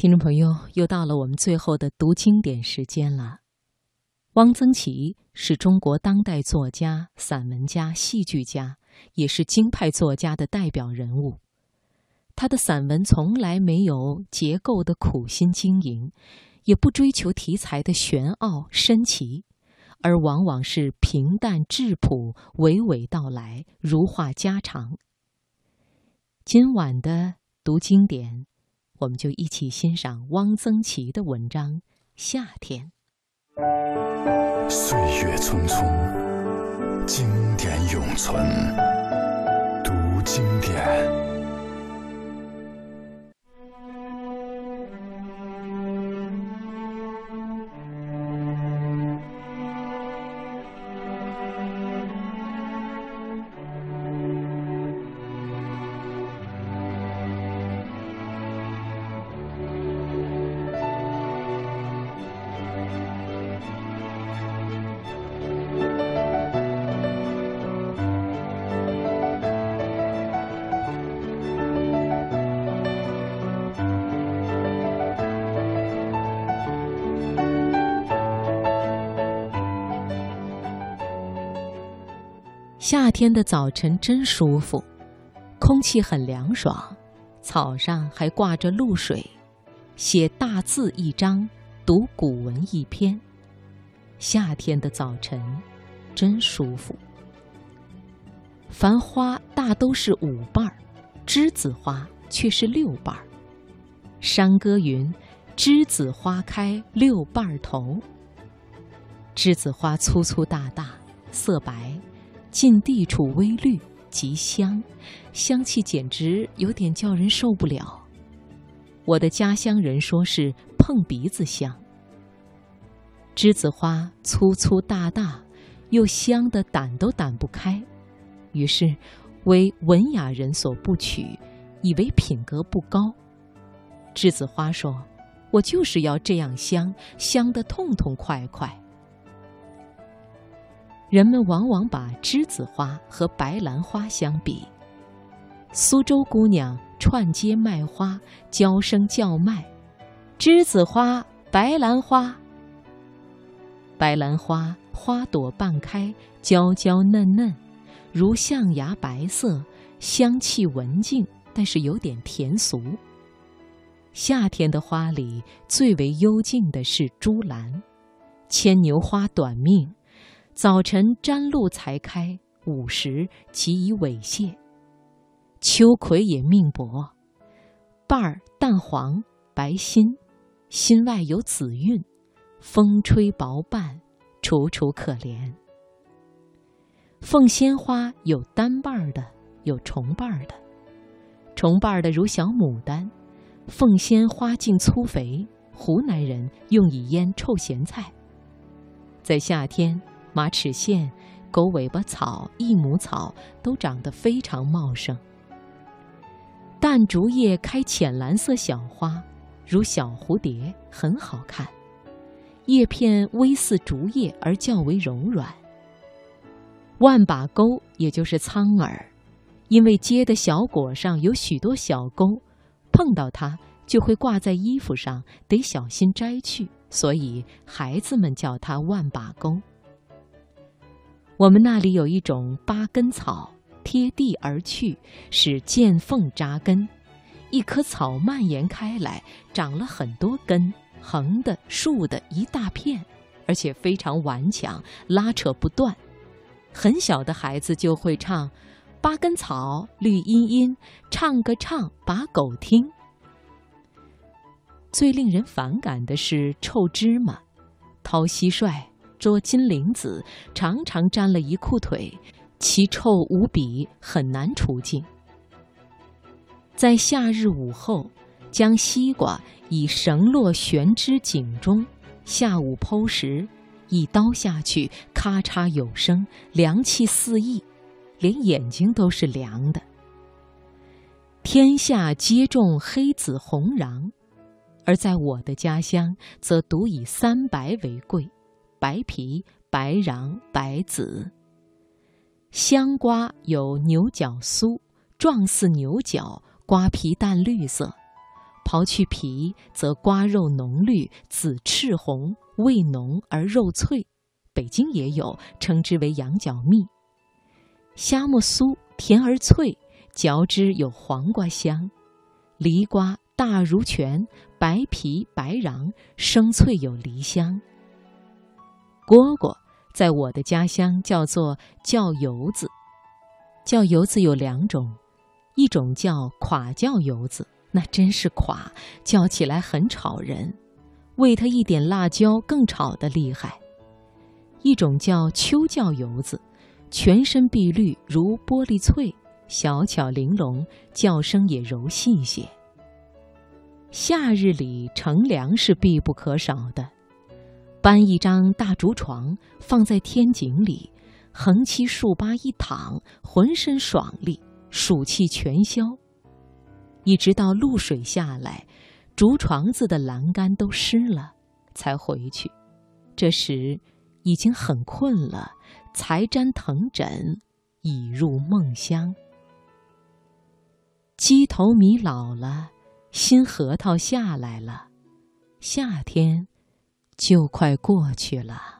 听众朋友，又到了我们最后的读经典时间了。汪曾祺是中国当代作家、散文家、戏剧家，也是京派作家的代表人物。他的散文从来没有结构的苦心经营，也不追求题材的玄奥深奇，而往往是平淡质朴、娓娓道来、如话家常。今晚的读经典。我们就一起欣赏汪曾祺的文章《夏天》。岁月匆匆，经典永存。夏天的早晨真舒服，空气很凉爽，草上还挂着露水，写大字一张，读古文一篇。夏天的早晨真舒服。繁花大都是五瓣儿，栀子花却是六瓣儿。山歌云：“栀子花开六瓣头。”栀子花粗粗大大，色白。近地处微绿，极香，香气简直有点叫人受不了。我的家乡人说是碰鼻子香。栀子花粗粗大大，又香的掸都掸不开，于是为文雅人所不取，以为品格不高。栀子花说：“我就是要这样香，香得痛痛快快。”人们往往把栀子花和白兰花相比。苏州姑娘串街卖花，娇声叫卖：“栀子花，白兰花。”白兰花花朵半开，娇娇嫩嫩，如象牙白色，香气文静，但是有点甜俗。夏天的花里最为幽静的是朱兰，牵牛花短命。早晨沾露才开，午时即已萎谢。秋葵也命薄，瓣儿淡黄白心，心外有紫韵，风吹薄瓣，楚楚可怜。凤仙花有单瓣儿的，有重瓣儿的，重瓣儿的如小牡丹，凤仙花茎粗肥，湖南人用以腌臭咸菜。在夏天。马齿苋、狗尾巴草、益母草都长得非常茂盛。淡竹叶开浅蓝色小花，如小蝴蝶，很好看。叶片微似竹叶，而较为柔软。万把钩，也就是苍耳，因为结的小果上有许多小钩，碰到它就会挂在衣服上，得小心摘去，所以孩子们叫它万把钩。我们那里有一种八根草，贴地而去，使见缝扎根。一棵草蔓延开来，长了很多根，横的、竖的，一大片，而且非常顽强，拉扯不断。很小的孩子就会唱：“八根草，绿茵茵，唱个唱，把狗听。”最令人反感的是臭芝麻，掏蟋蟀。捉金铃子，常常沾了一裤腿，其臭无比，很难除净。在夏日午后，将西瓜以绳络悬之井中，下午剖食，一刀下去，咔嚓有声，凉气四溢，连眼睛都是凉的。天下皆种黑子红瓤，而在我的家乡，则独以三白为贵。白皮、白瓤、白籽。香瓜有牛角酥，状似牛角，瓜皮淡绿色，刨去皮，则瓜肉浓绿，紫赤红，味浓而肉脆。北京也有，称之为羊角蜜。虾木酥，甜而脆，嚼之有黄瓜香。梨瓜大如拳，白皮白瓤，生脆有梨香。蝈蝈在我的家乡叫做叫油子，叫油子有两种，一种叫垮叫油子，那真是垮，叫起来很吵人，喂它一点辣椒更吵得厉害；一种叫秋叫油子，全身碧绿如玻璃翠，小巧玲珑，叫声也柔细些。夏日里乘凉是必不可少的，搬一张大竹床放在天井里，横七竖八一躺，浑身爽利，暑气全消。一直到露水下来，竹床子的栏杆都湿了，才回去。这时已经很困了，才沾藤枕，已入梦乡。鸡头米老了。新核桃下来了，夏天就快过去了。